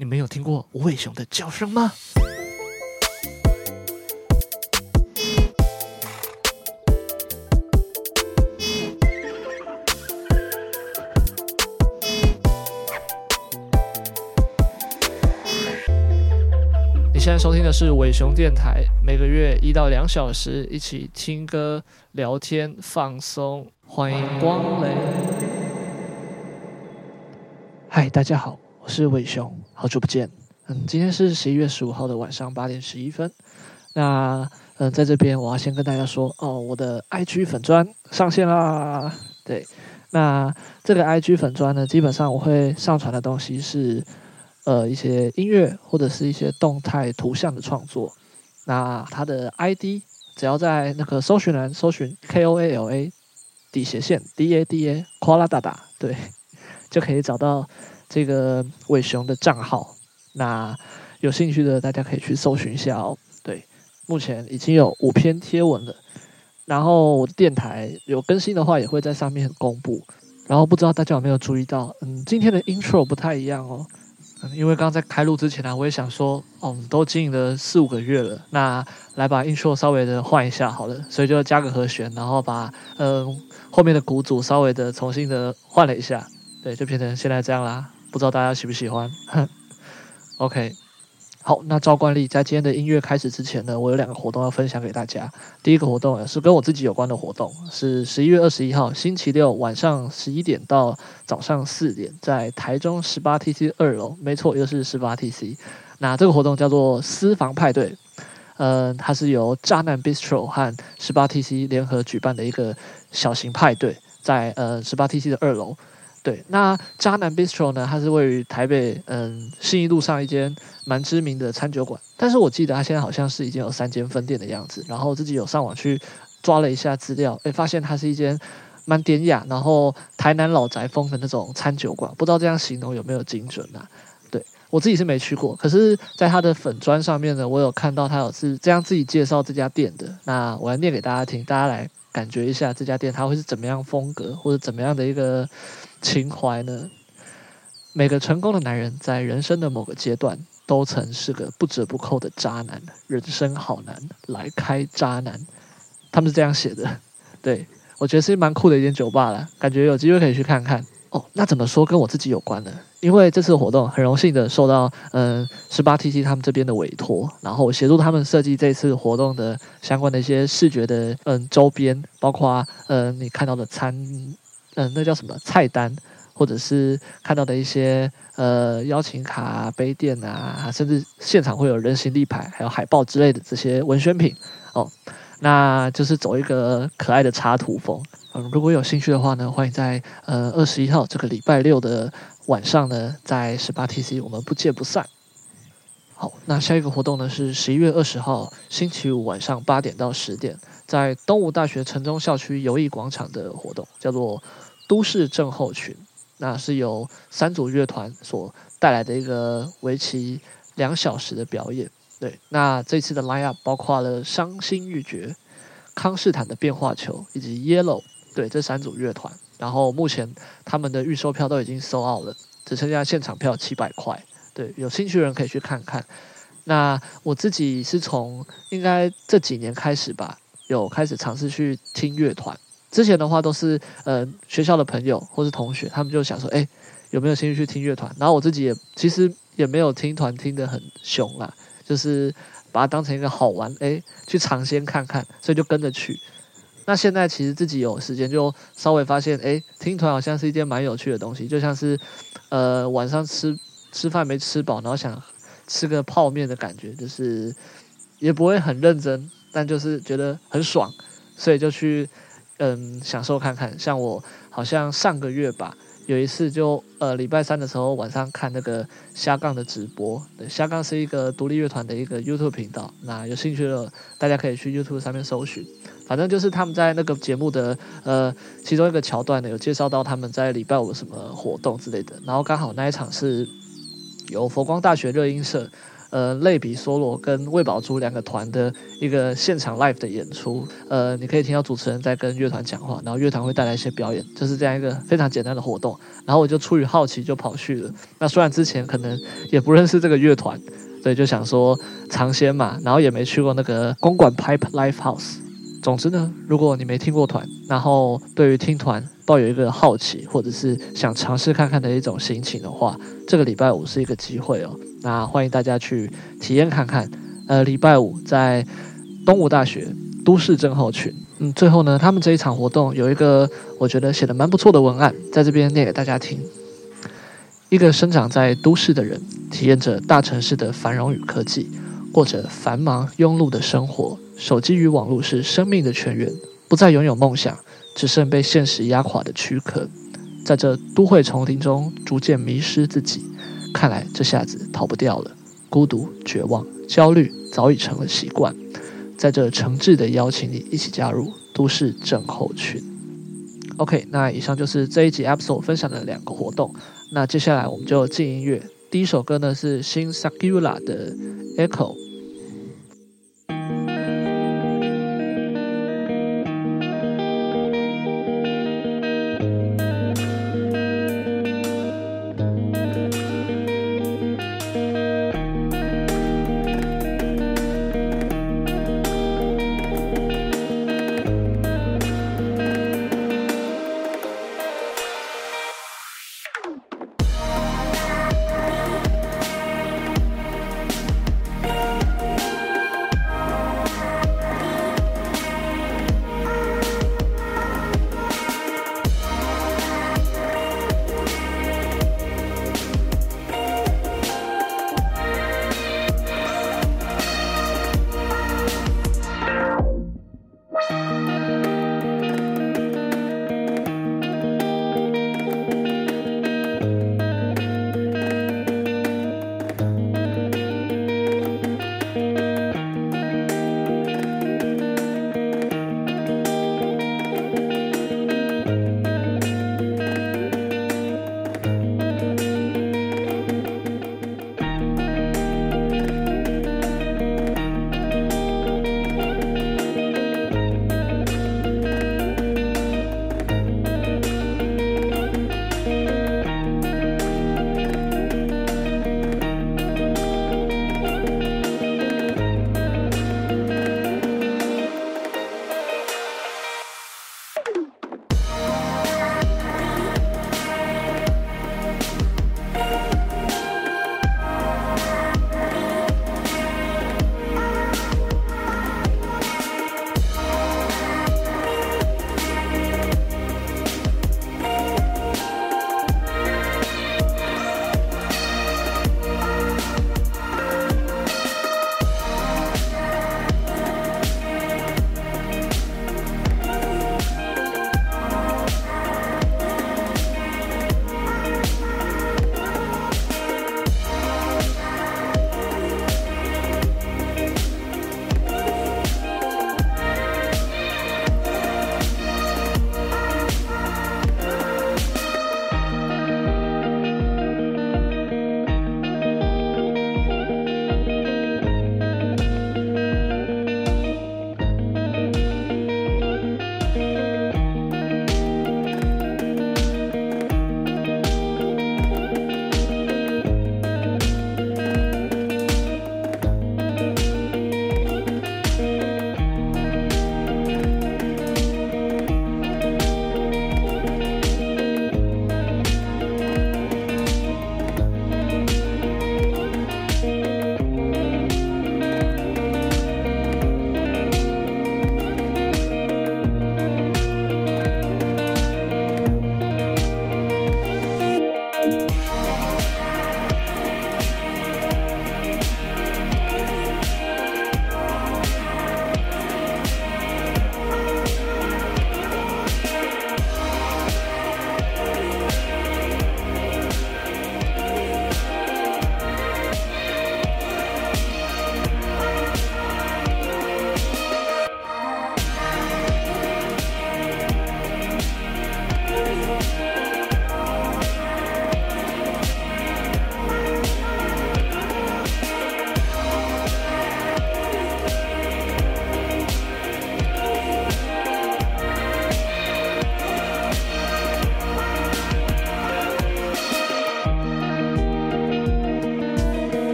你没有听过无尾熊的叫声吗？你现在收听的是尾熊电台，每个月一到两小时，一起听歌、聊天、放松，欢迎光临。嗨，大家好。我是伟雄，好久不见。嗯，今天是十一月十五号的晚上八点十一分。那嗯，在这边我要先跟大家说哦，我的 IG 粉砖上线啦。对，那这个 IG 粉砖呢，基本上我会上传的东西是呃一些音乐或者是一些动态图像的创作。那它的 ID 只要在那个搜寻栏搜寻 K O A L A 底斜线 D A D A 夸啦哒哒，对，就可以找到。这个伟雄的账号，那有兴趣的大家可以去搜寻一下哦。对，目前已经有五篇贴文了，然后我的电台有更新的话，也会在上面公布。然后不知道大家有没有注意到，嗯，今天的 intro 不太一样哦。嗯，因为刚刚在开录之前呢，我也想说，哦，都经营了四五个月了，那来把 intro 稍微的换一下好了，所以就加个和弦，然后把嗯后面的鼓组稍微的重新的换了一下，对，就变成现在这样啦。不知道大家喜不喜欢？哼，OK，好，那照惯例，在今天的音乐开始之前呢，我有两个活动要分享给大家。第一个活动也是跟我自己有关的活动，是十一月二十一号星期六晚上十一点到早上四点，在台中十八 TC 二楼，没错，又是十八 TC。那这个活动叫做私房派对，呃，它是由渣男 Bistro 和十八 TC 联合举办的一个小型派对，在呃十八 TC 的二楼。对，那渣男 Bistro 呢？它是位于台北，嗯，信义路上一间蛮知名的餐酒馆。但是我记得它现在好像是已经有三间分店的样子。然后自己有上网去抓了一下资料，诶，发现它是一间蛮典雅，然后台南老宅风的那种餐酒馆。不知道这样形容有没有精准啊？对，我自己是没去过，可是在它的粉砖上面呢，我有看到它有是这样自己介绍这家店的。那我来念给大家听，大家来感觉一下这家店它会是怎么样风格，或者怎么样的一个。情怀呢？每个成功的男人在人生的某个阶段都曾是个不折不扣的渣男，人生好难，来开渣男。他们是这样写的，对，我觉得是蛮酷的一间酒吧了，感觉有机会可以去看看。哦，那怎么说跟我自己有关呢？因为这次活动很荣幸的受到嗯十八 TT 他们这边的委托，然后协助他们设计这次活动的相关的一些视觉的嗯周边，包括嗯你看到的餐。嗯，那叫什么菜单，或者是看到的一些呃邀请卡、杯垫啊，甚至现场会有人形立牌，还有海报之类的这些文宣品哦。那就是走一个可爱的插图风。嗯，如果有兴趣的话呢，欢迎在呃二十一号这个礼拜六的晚上呢，在十八 TC 我们不见不散。好，那下一个活动呢是十一月二十号星期五晚上八点到十点。在东吴大学城中校区游艺广场的活动叫做“都市症候群”，那是由三组乐团所带来的一个为期两小时的表演。对，那这次的 line up 包括了伤心欲绝、康士坦的变化球以及 Yellow，对，这三组乐团。然后目前他们的预售票都已经 sold out 了，只剩下现场票七百块。对，有兴趣的人可以去看看。那我自己是从应该这几年开始吧。有开始尝试去听乐团，之前的话都是呃学校的朋友或是同学，他们就想说，哎，有没有兴趣去听乐团？然后我自己也其实也没有听团听得很凶啦，就是把它当成一个好玩，哎，去尝鲜看看，所以就跟着去。那现在其实自己有时间，就稍微发现，哎，听团好像是一件蛮有趣的东西，就像是呃晚上吃吃饭没吃饱，然后想吃个泡面的感觉，就是也不会很认真。但就是觉得很爽，所以就去嗯享受看看。像我好像上个月吧，有一次就呃礼拜三的时候晚上看那个虾杠的直播。对，瞎杠是一个独立乐团的一个 YouTube 频道。那有兴趣的大家可以去 YouTube 上面搜寻。反正就是他们在那个节目的呃其中一个桥段呢，有介绍到他们在礼拜五什么活动之类的。然后刚好那一场是由佛光大学热音社。呃类比梭罗跟魏宝珠两个团的一个现场 live 的演出。呃，你可以听到主持人在跟乐团讲话，然后乐团会带来一些表演，就是这样一个非常简单的活动。然后我就出于好奇就跑去了。那虽然之前可能也不认识这个乐团，所以就想说尝鲜嘛，然后也没去过那个公馆 Pipe Live House。总之呢，如果你没听过团，然后对于听团抱有一个好奇，或者是想尝试看看的一种心情的话，这个礼拜五是一个机会哦。那欢迎大家去体验看看。呃，礼拜五在东吴大学都市症候群。嗯，最后呢，他们这一场活动有一个我觉得写得蛮不错的文案，在这边念给大家听。一个生长在都市的人，体验着大城市的繁荣与科技，过着繁忙庸碌的生活。手机与网络是生命的泉源，不再拥有梦想，只剩被现实压垮的躯壳，在这都会丛林中逐渐迷失自己。看来这下子逃不掉了，孤独、绝望、焦虑早已成了习惯。在这诚挚的邀请你一起加入都市症候群。OK，那以上就是这一集 a p p s o l e 分享的两个活动。那接下来我们就进音乐，第一首歌呢是新 Sakura 的 Echo。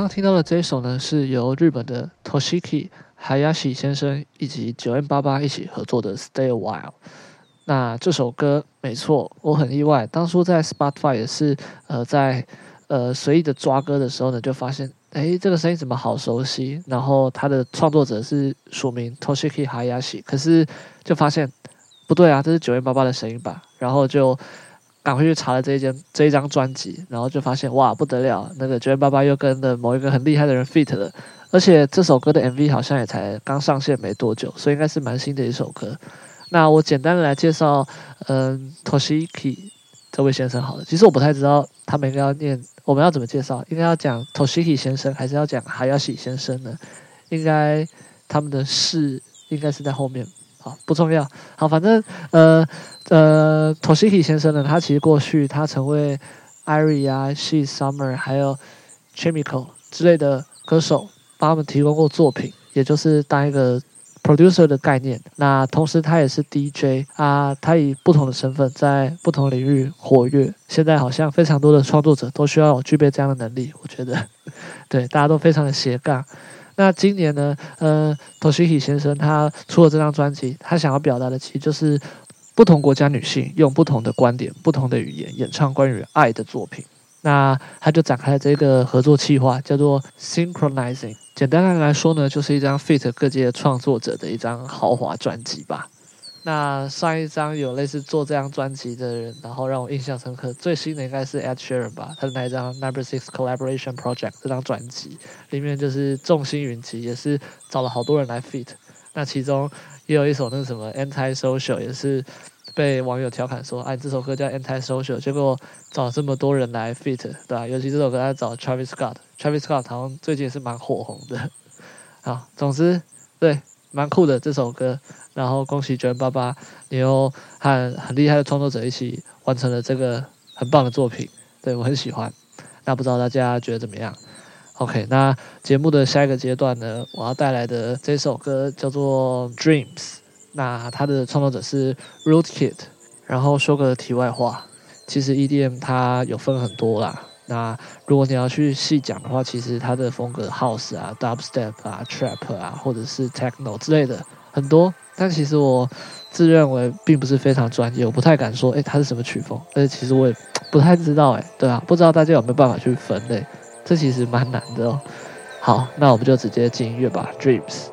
刚刚听到的这一首呢，是由日本的 Toshiki Hayashi 先生以及 9m88 一起合作的《Stay a While》。那这首歌没错，我很意外，当初在 Spotify 也是呃在呃随意的抓歌的时候呢，就发现诶这个声音怎么好熟悉？然后它的创作者是署名 Toshiki Hayashi，可是就发现不对啊，这是 9m88 的声音吧？然后就。赶快去查了这一间这一张专辑，然后就发现哇不得了，那个 9m88 又跟了某一个很厉害的人 feat 了，而且这首歌的 MV 好像也才刚上线没多久，所以应该是蛮新的一首歌。那我简单的来介绍，嗯，Toshiki 这位先生好了，其实我不太知道他们应该要念，我们要怎么介绍？应该要讲 Toshiki 先生，还是要讲 Hayashi 先生呢？应该他们的事应该是在后面。不重要。好，反正呃呃，Toshiki 先生呢，他其实过去他曾为 Irie 啊、She Summer 还有 Chemical 之类的歌手帮他们提供过作品，也就是当一个 producer 的概念。那同时他也是 DJ 啊，他以不同的身份在不同领域活跃。现在好像非常多的创作者都需要具备这样的能力，我觉得 对大家都非常的斜杠。那今年呢，呃，Toshiki 先生他出了这张专辑，他想要表达的其实就是不同国家女性用不同的观点、不同的语言演唱关于爱的作品。那他就展开了这个合作计划，叫做 Synchronizing。简单的来说呢，就是一张 feat 各界创作者的一张豪华专辑吧。那上一张有类似做这张专辑的人，然后让我印象深刻。最新的应该是 Ed Sheeran 吧，他的那一张 Number Six Collaboration Project 这张专辑里面就是众星云集，也是找了好多人来 feat。那其中也有一首那个什么 Anti Social，也是被网友调侃说，哎，这首歌叫 Anti Social，结果找这么多人来 feat，对吧？尤其这首歌他找 Travis Scott，Travis Scott 好像最近也是蛮火红的。好，总之对。蛮酷的这首歌，然后恭喜 9m88，你又和很厉害的创作者一起完成了这个很棒的作品，对，我很喜欢。那不知道大家觉得怎么样？OK，那节目的下一个阶段呢，我要带来的这首歌叫做 Dreams，那它的创作者是 Rootkid。然后说个题外话，其实 EDM 它有分很多啦。那如果你要去细讲的话，其实它的风格 House 啊、Dubstep 啊、Trap 啊，或者是 Techno 之类的很多。但其实我自认为并不是非常专业，我不太敢说，诶，它是什么曲风？而且其实我也不太知道，诶，对啊，不知道大家有没有办法去分类？这其实蛮难的哦。好，那我们就直接进音乐吧，Dreams。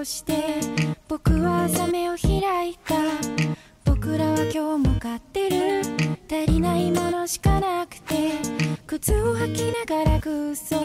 をして僕は朝目を開いた。僕らは今日も買ってる。足りないものしかなくて靴を履きながら空想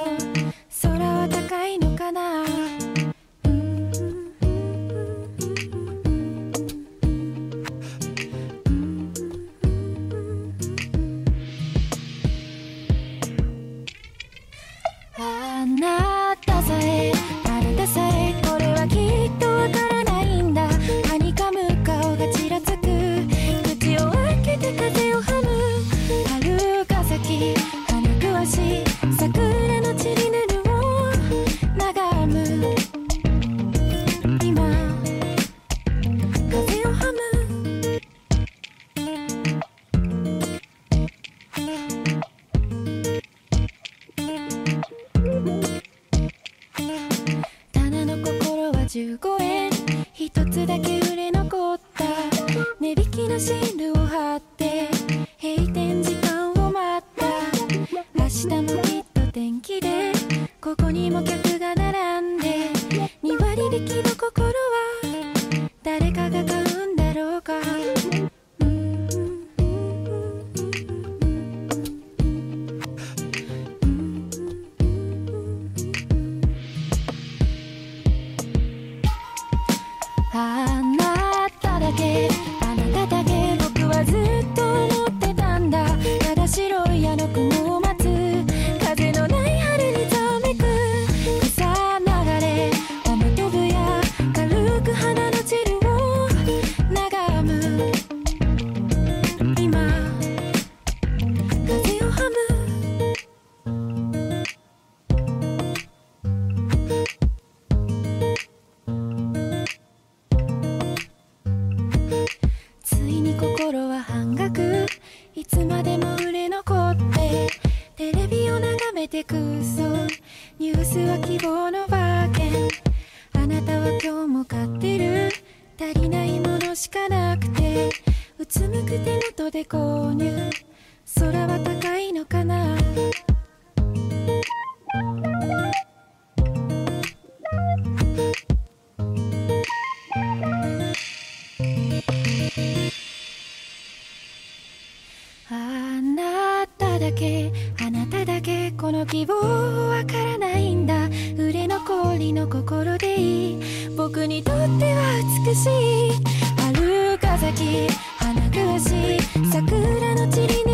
りの心でいい。僕にとっては美しい。春風き花ぐわし桜の散り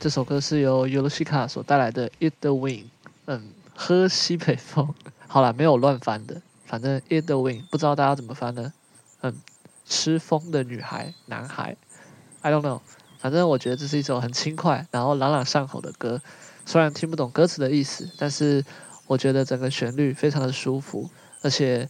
这首歌是由尤露西卡所带来的《Eat the Wind》，嗯，喝西北风。好了，没有乱翻的，反正《Eat the Wind》不知道大家怎么翻呢？嗯，吃风的女孩、男孩，I don't know。反正我觉得这是一首很轻快，然后朗朗上口的歌。虽然听不懂歌词的意思，但是我觉得整个旋律非常的舒服，而且。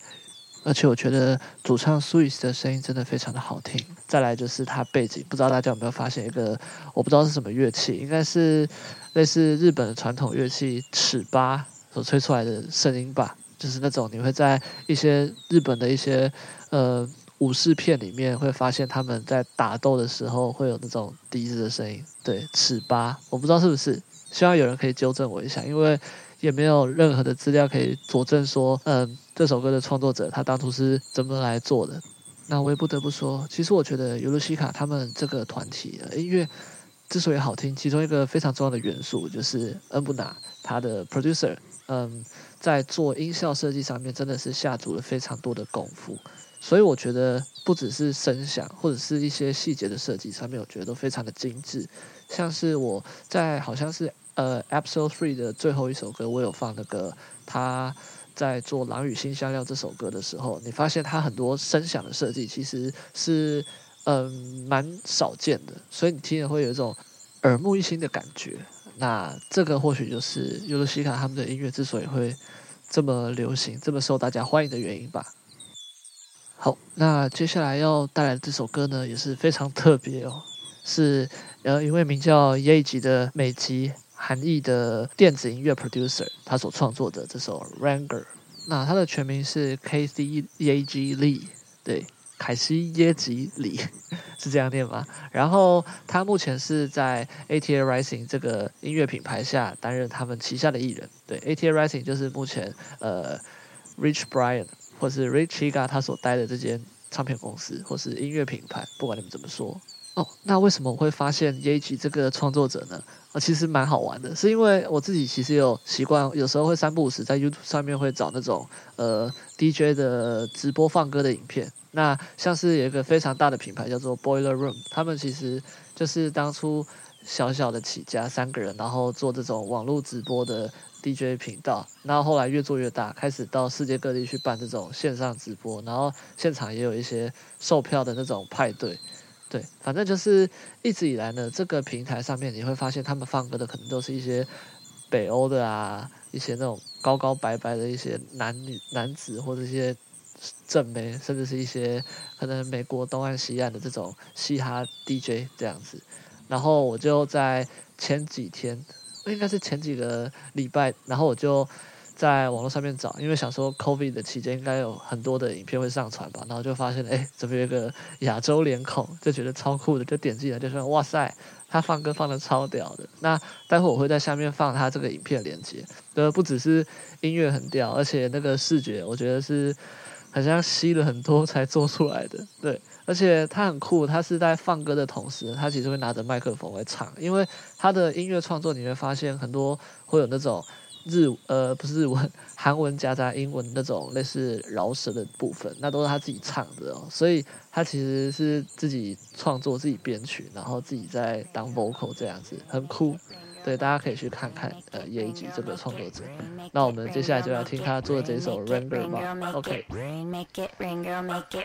而且我觉得主唱 Swiss 的声音真的非常的好听。再来就是它背景，不知道大家有没有发现一个，我不知道是什么乐器，应该是类似日本的传统乐器尺八所吹出来的声音吧，就是那种你会在一些日本的一些呃武士片里面会发现他们在打斗的时候会有那种笛子的声音。对，尺八，我不知道是不是，希望有人可以纠正我一下，因为。也没有任何的资料可以佐证说，嗯，这首歌的创作者他当初是怎么来做的。那我也不得不说，其实我觉得尤露西卡他们这个团体的音乐之所以好听，其中一个非常重要的元素就是恩布纳他的 producer，嗯，在做音效设计上面真的是下足了非常多的功夫。所以我觉得不只是声响或者是一些细节的设计上面，我觉得都非常的精致。像是我在好像是。呃，Episode Three 的最后一首歌，我有放那个他在做《狼与辛香料》这首歌的时候，你发现它很多声响的设计其实是嗯蛮少见的，所以你听了会有一种耳目一新的感觉。那这个或许就是尤露西卡他们的音乐之所以会这么流行、这么受大家欢迎的原因吧。好，那接下来要带来的这首歌呢，也是非常特别哦，是呃一位名叫 Yaeji 的美籍。韩裔的电子音乐 producer，他所创作的这首《Ranger》，那他的全名是 Casey Yaeji Lee，对，凯西耶吉里 是这样念吗？然后他目前是在 ATA Rising 这个音乐品牌下担任他们旗下的艺人，对，ATA Rising 就是目前呃 Rich Brian 或是 Rich Chiga 他所待的这间唱片公司或是音乐品牌，不管你们怎么说。哦，那为什么我会发现 Yaji 这个创作者呢？啊，其实蛮好玩的，是因为我自己其实有习惯，有时候会三不五时在 YouTube 上面会找那种呃 DJ 的直播放歌的影片。那像是有一个非常大的品牌叫做 Boiler Room，他们其实就是当初小小的起家三个人，然后做这种网络直播的 DJ 频道，然后后来越做越大，开始到世界各地去办这种线上直播，然后现场也有一些售票的那种派对。对，反正就是一直以来呢，这个平台上面你会发现，他们放歌的可能都是一些北欧的啊，一些那种高高白白的一些男女男子，或者一些正妹，甚至是一些可能美国东岸西岸的这种嘻哈 DJ 这样子。然后我就在前几天，应该是前几个礼拜，然后我就。在网络上面找，因为想说 COVID 的期间应该有很多的影片会上传吧，然后就发现，哎，这边有个亚洲脸孔，就觉得超酷的，就点进来就说，哇塞，他放歌放得超屌的。那待会我会在下面放他这个影片链接，呃，不只是音乐很屌，而且那个视觉我觉得是好像吸了很多才做出来的，对，而且他很酷，他是在放歌的同时，他其实会拿着麦克风来唱，因为他的音乐创作你会发现很多会有那种。日呃不是日文韩文夹杂英文那种类似饶舌的部分那都是他自己唱的哦所以他其实是自己创作自己编曲然后自己在当 vocal 这样子很酷对大家可以去看看呃业余级这个创作者那我们接下来就要听他做这首 render 吧 okrainmakeitraingirlmakeit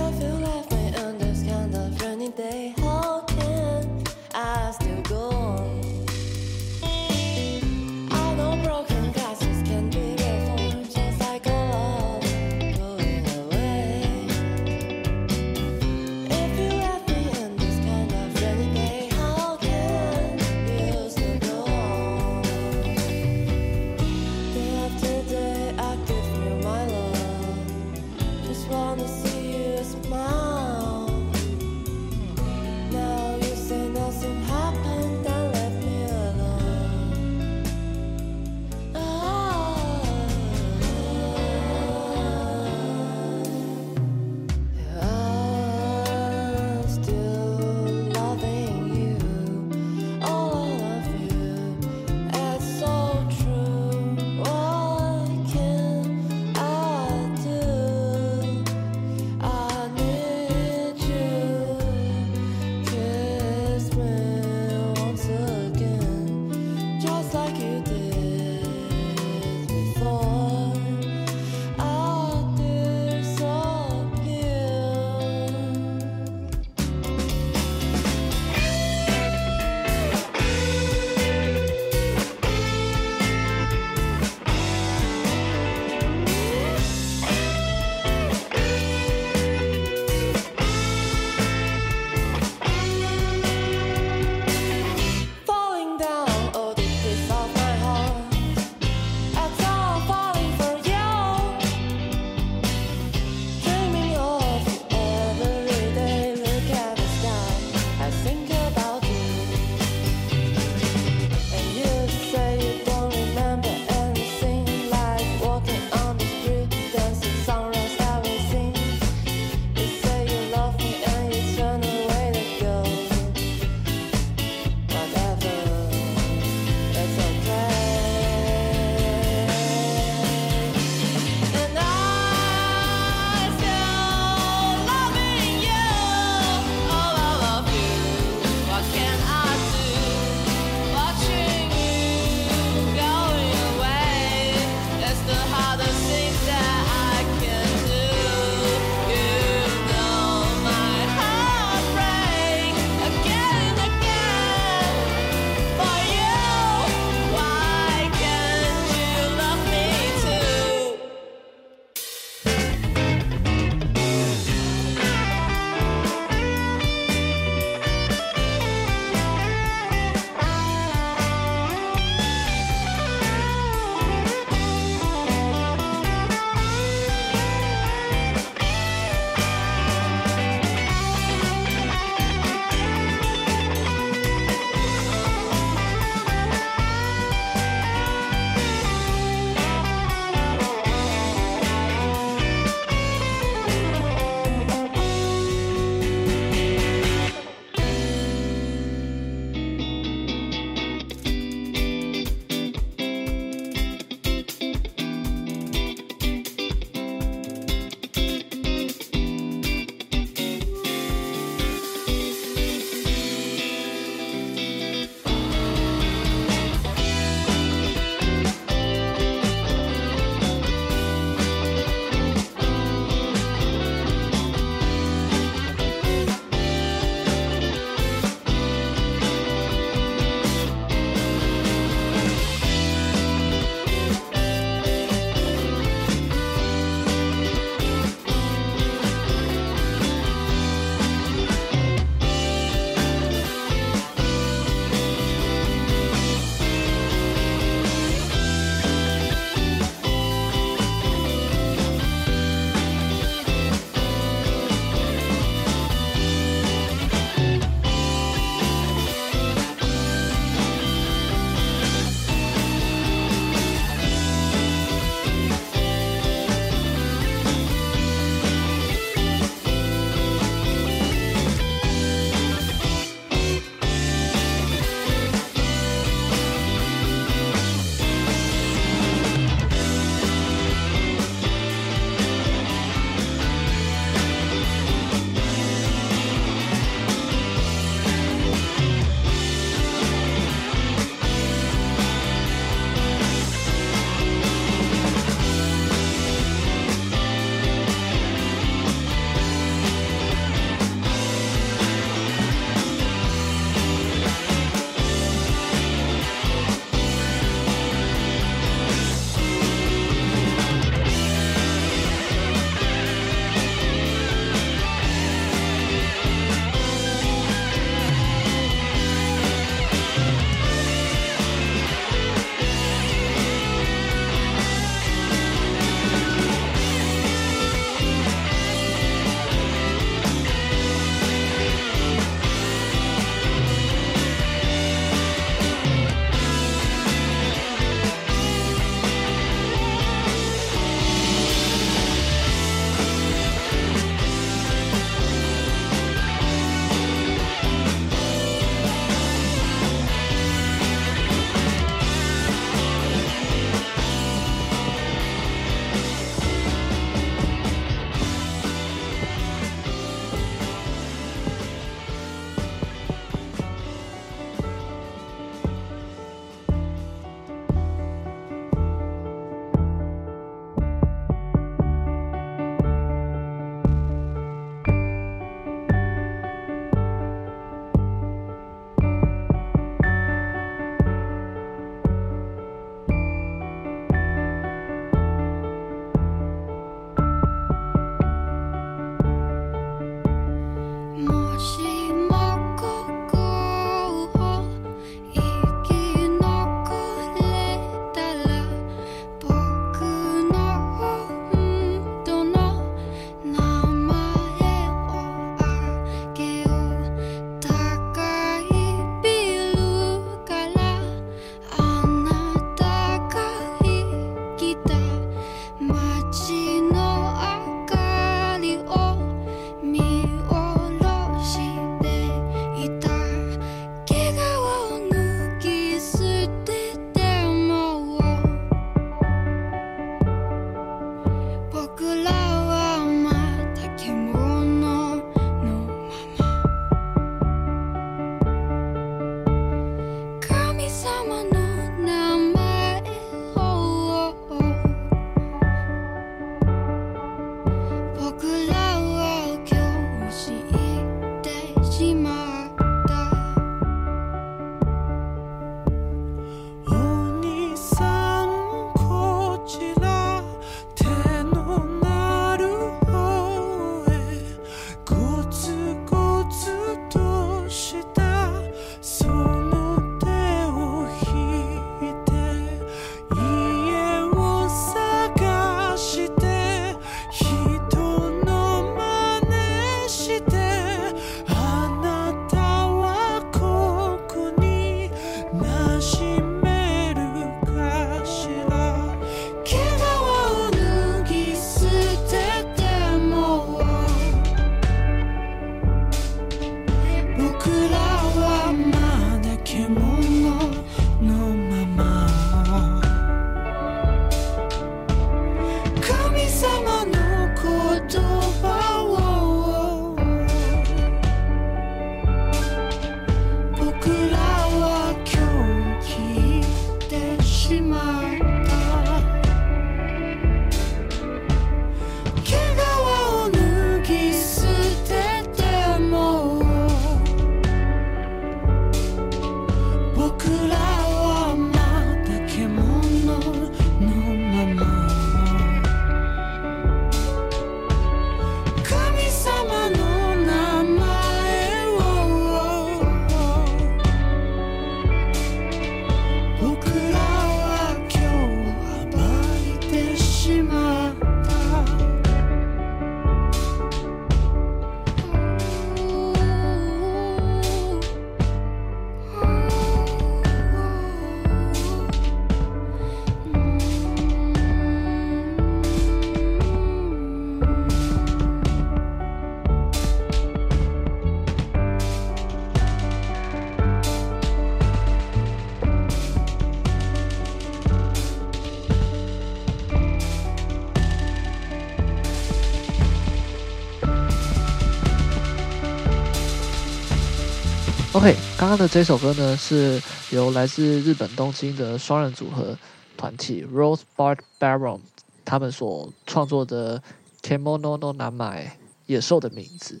刚刚的这首歌呢，是由来自日本东京的双人组合团体 Rose Bud Baron 他们所创作的 Kemono no Namae 野兽的名字。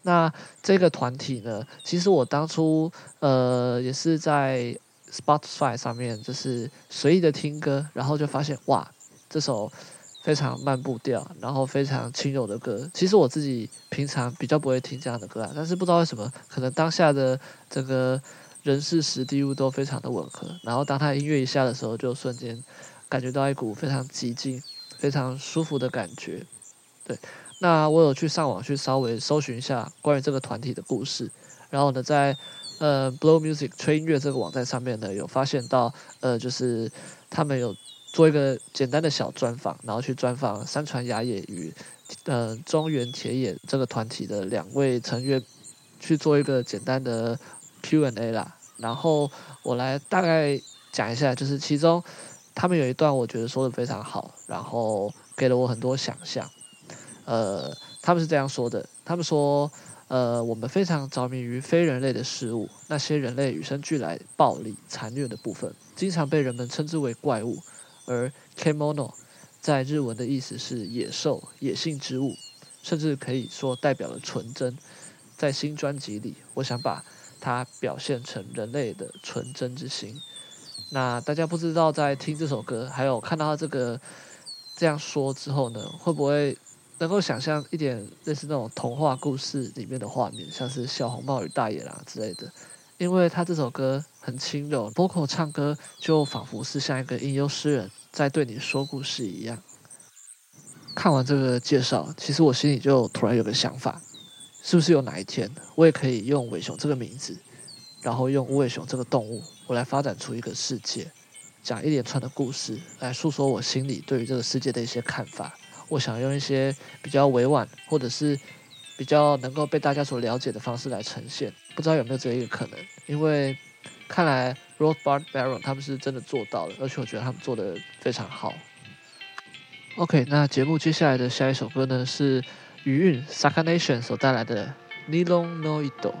那这个团体呢，其实我当初呃也是在 Spotify 上面就是随意的听歌，然后就发现哇，这首。非常慢步调，然后非常轻柔的歌。其实我自己平常比较不会听这样的歌啊，但是不知道为什么，可能当下的整个人事时地物都非常的吻合。然后当他音乐一下的时候，就瞬间感觉到一股非常寂静、非常舒服的感觉。对，那我有去上网去稍微搜寻一下关于这个团体的故事，然后呢，在呃 Blow Music 吹音乐这个网站上面呢，有发现到呃，就是他们有。做一个简单的小专访，然后去专访山传雅也与呃中原铁也这个团体的两位成员，去做一个简单的 Q&A 啦。然后我来大概讲一下，就是其中他们有一段我觉得说的非常好，然后给了我很多想象。呃，他们是这样说的：他们说，呃，我们非常着迷于非人类的事物，那些人类与生俱来暴力残虐的部分，经常被人们称之为怪物。而 Kemono 在日文的意思是野兽、野性之物，甚至可以说代表了纯真。在新专辑里，我想把它表现成人类的纯真之心。那大家不知道在听这首歌，还有看到他这个这样说之后呢，会不会能够想象一点类似那种童话故事里面的画面，像是小红帽与大野狼之类的？因为他这首歌很轻柔，vocal 唱歌就仿佛是像一个吟游诗人。在对你说故事一样。看完这个介绍，其实我心里就突然有个想法：是不是有哪一天，我也可以用伟雄这个名字，然后用无尾熊这个动物，我来发展出一个世界，讲一连串的故事，来诉说我心里对于这个世界的一些看法。我想用一些比较委婉，或者是比较能够被大家所了解的方式来呈现。不知道有没有这一个可能？因为看来。Rothbard Baron 他们是真的做到了，而且我觉得他们做的非常好。OK，那节目接下来的下一首歌呢，是余韵 Saka Nation 所带来的 Nilon Noido。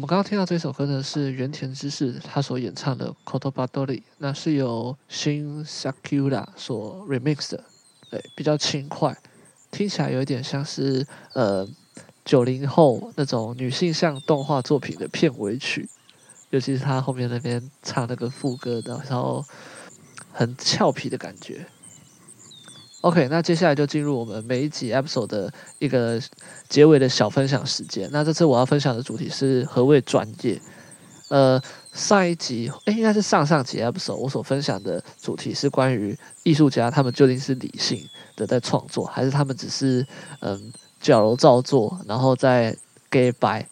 我们刚刚听到这首歌呢，是原田知世他所演唱的《Kotoba Dori》，那是由 Shin Sakura 所 remix 的，对，比较轻快，听起来有一点像是呃九零后那种女性向动画作品的片尾曲，尤其是他后面那边唱那个副歌的，然后很俏皮的感觉。OK，那接下来就进入我们每一集 episode 的一个结尾的小分享时间。那这次我要分享的主题是何谓专业？呃，上一集诶，应该是上上集 episode 我所分享的主题是关于艺术家他们究竟是理性的在创作，还是他们只是嗯矫揉造作，然后再 get by？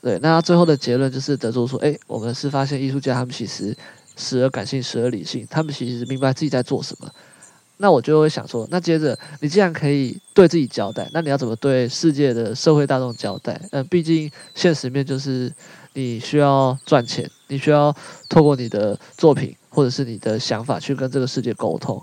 对，那最后的结论就是得出说，诶，我们是发现艺术家他们其实时而感性，时而理性，他们其实明白自己在做什么。那我就会想说，那接着你既然可以对自己交代，那你要怎么对世界的社会大众交代？嗯，毕竟现实面就是你需要赚钱，你需要透过你的作品或者是你的想法去跟这个世界沟通。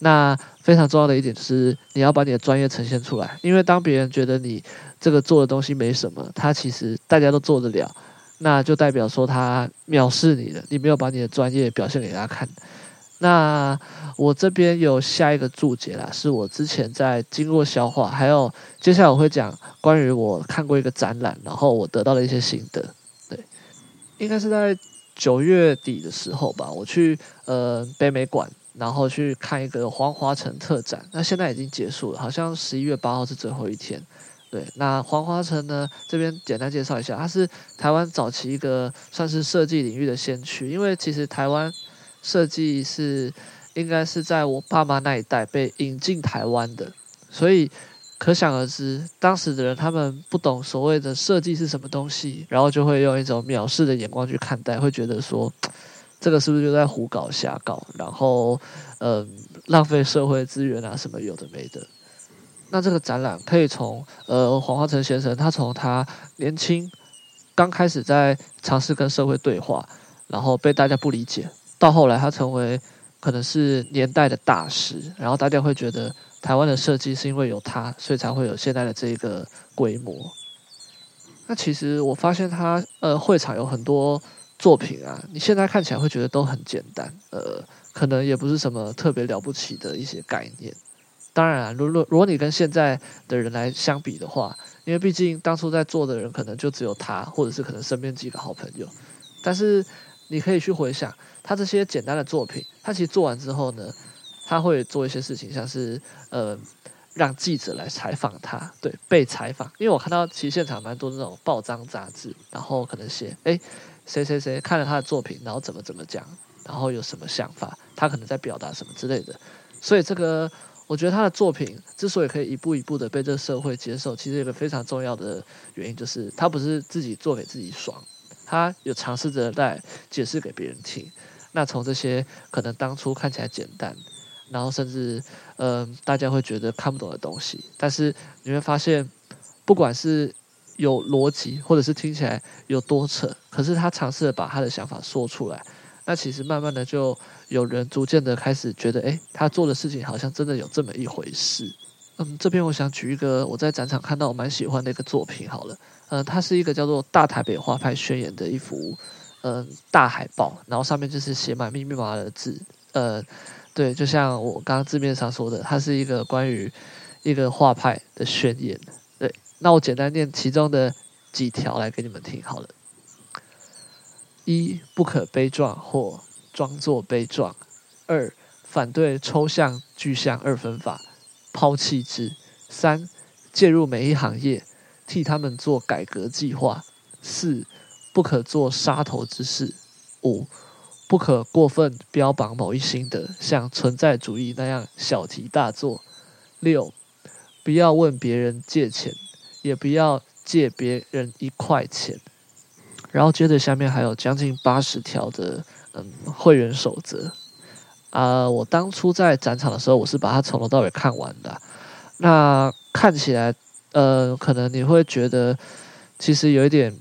那非常重要的一点就是你要把你的专业呈现出来，因为当别人觉得你这个做的东西没什么，他其实大家都做得了，那就代表说他藐视你了，你没有把你的专业表现给他看。那我这边有下一个注解啦，是我之前在经过消化，还有接下来我会讲关于我看过一个展览，然后我得到了一些心得。对，应该是在九月底的时候吧，我去呃北美馆，然后去看一个黄华城特展。那现在已经结束了，好像十一月八号是最后一天。对，那黄华城呢，这边简单介绍一下，它是台湾早期一个算是设计领域的先驱，因为其实台湾。设计是应该是在我爸妈那一代被引进台湾的，所以可想而知，当时的人他们不懂所谓的设计是什么东西，然后就会用一种藐视的眼光去看待，会觉得说这个是不是就在胡搞瞎搞，然后嗯浪费社会资源啊什么有的没的。那这个展览可以从呃黄华成先生，他从他年轻刚开始在尝试跟社会对话，然后被大家不理解。到后来，他成为可能是年代的大师，然后大家会觉得台湾的设计是因为有他，所以才会有现在的这个规模。那其实我发现他呃会场有很多作品啊，你现在看起来会觉得都很简单，呃，可能也不是什么特别了不起的一些概念。当然啊，如果如果你跟现在的人来相比的话，因为毕竟当初在做的人可能就只有他，或者是可能身边几个好朋友，但是你可以去回想。他这些简单的作品，他其实做完之后呢，他会做一些事情，像是呃，让记者来采访他，对，被采访。因为我看到其实现场蛮多那种报章杂志，然后可能写，诶，谁谁谁看了他的作品，然后怎么怎么讲，然后有什么想法，他可能在表达什么之类的。所以这个，我觉得他的作品之所以可以一步一步的被这个社会接受，其实有一个非常重要的原因，就是他不是自己做给自己爽，他有尝试着在解释给别人听。那从这些可能当初看起来简单，然后甚至嗯、大家会觉得看不懂的东西，但是你会发现，不管是有逻辑，或者是听起来有多扯，可是他尝试着把他的想法说出来，那其实慢慢的就有人逐渐的开始觉得，诶，他做的事情好像真的有这么一回事。嗯，这边我想举一个我在展场看到我蛮喜欢的一个作品好了，嗯，它是一个叫做《大台北画派宣言》的一幅。嗯，大海报，然后上面就是写满密密麻麻的字。呃，对，就像我刚刚字面上说的，它是一个关于一个画派的宣言。对，那我简单念其中的几条来给你们听好了。一，不可悲壮或装作悲壮。二，反对抽象具象二分法，抛弃之。三，介入每一行业，替他们做改革计划。四。不可做杀头之事。五，不可过分标榜某一心得，像存在主义那样小题大做。六，不要问别人借钱，也不要借别人一块钱。然后接着下面还有将近八十条的嗯会员守则啊。我当初在展场的时候，我是把它从头到尾看完的。那看起来呃，可能你会觉得其实有一点。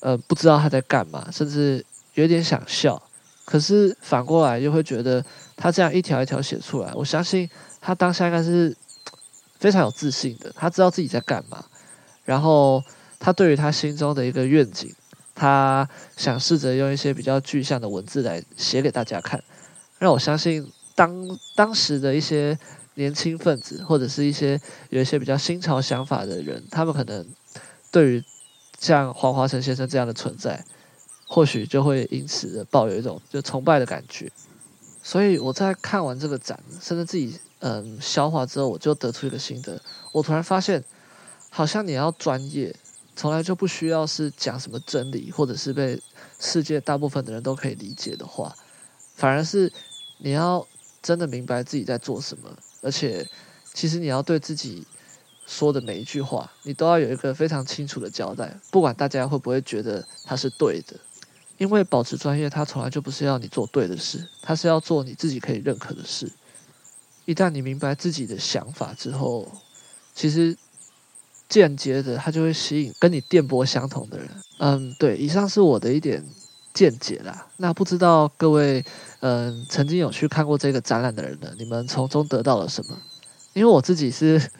呃，不知道他在干嘛，甚至有点想笑。可是反过来又会觉得，他这样一条一条写出来，我相信他当下应该是非常有自信的。他知道自己在干嘛，然后他对于他心中的一个愿景，他想试着用一些比较具象的文字来写给大家看，让我相信当当时的一些年轻分子或者是一些有一些比较新潮想法的人，他们可能对于像黄华成先生这样的存在，或许就会因此抱有一种就崇拜的感觉。所以我在看完这个展，甚至自己嗯消化之后，我就得出一个心得，我突然发现，好像你要专业。从来就不需要是讲什么真理，或者是被世界大部分的人都可以理解的话，反而是你要真的明白自己在做什么，而且其实你要对自己说的每一句话，你都要有一个非常清楚的交代，不管大家会不会觉得它是对的，因为保持专业，它从来就不是要你做对的事，它是要做你自己可以认可的事。一旦你明白自己的想法之后，其实。间接的，他就会吸引跟你电波相同的人。嗯，对，以上是我的一点见解啦。那不知道各位，嗯，曾经有去看过这个展览的人呢？你们从中得到了什么？因为我自己是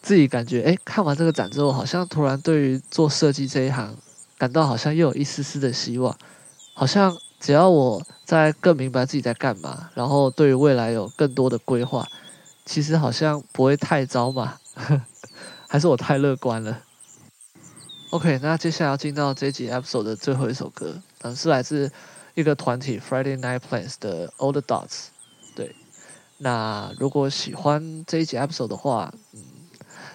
自己感觉，诶，看完这个展之后，好像突然对于做设计这一行，感到好像又有一丝丝的希望。好像只要我在更明白自己在干嘛，然后对于未来有更多的规划，其实好像不会太糟嘛。还是我太乐观了。OK，那接下来要进到这一集 episode 的最后一首歌，嗯，是来自一个团体 Friday Night Plans 的 Old Dots。对，那如果喜欢这一集 episode 的话，嗯，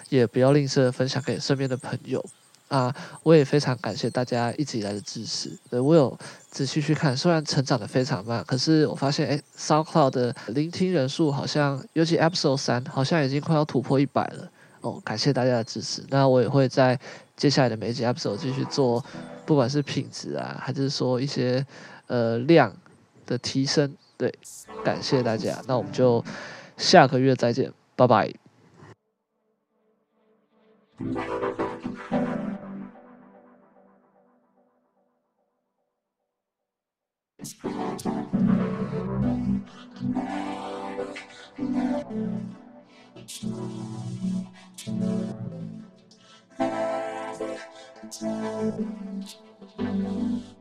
也不要吝啬分享给身边的朋友啊。我也非常感谢大家一直以来的支持。对，我有仔细去看，虽然成长的非常慢，可是我发现，哎，SoundCloud 的聆听人数好像，尤其 episode 三，好像已经快要突破一百了。哦，感谢大家的支持。那我也会在接下来的每集 episode 继续做，不管是品质啊，还是说一些呃量的提升。对，感谢大家。那我们就下个月再见，拜拜。Thank you.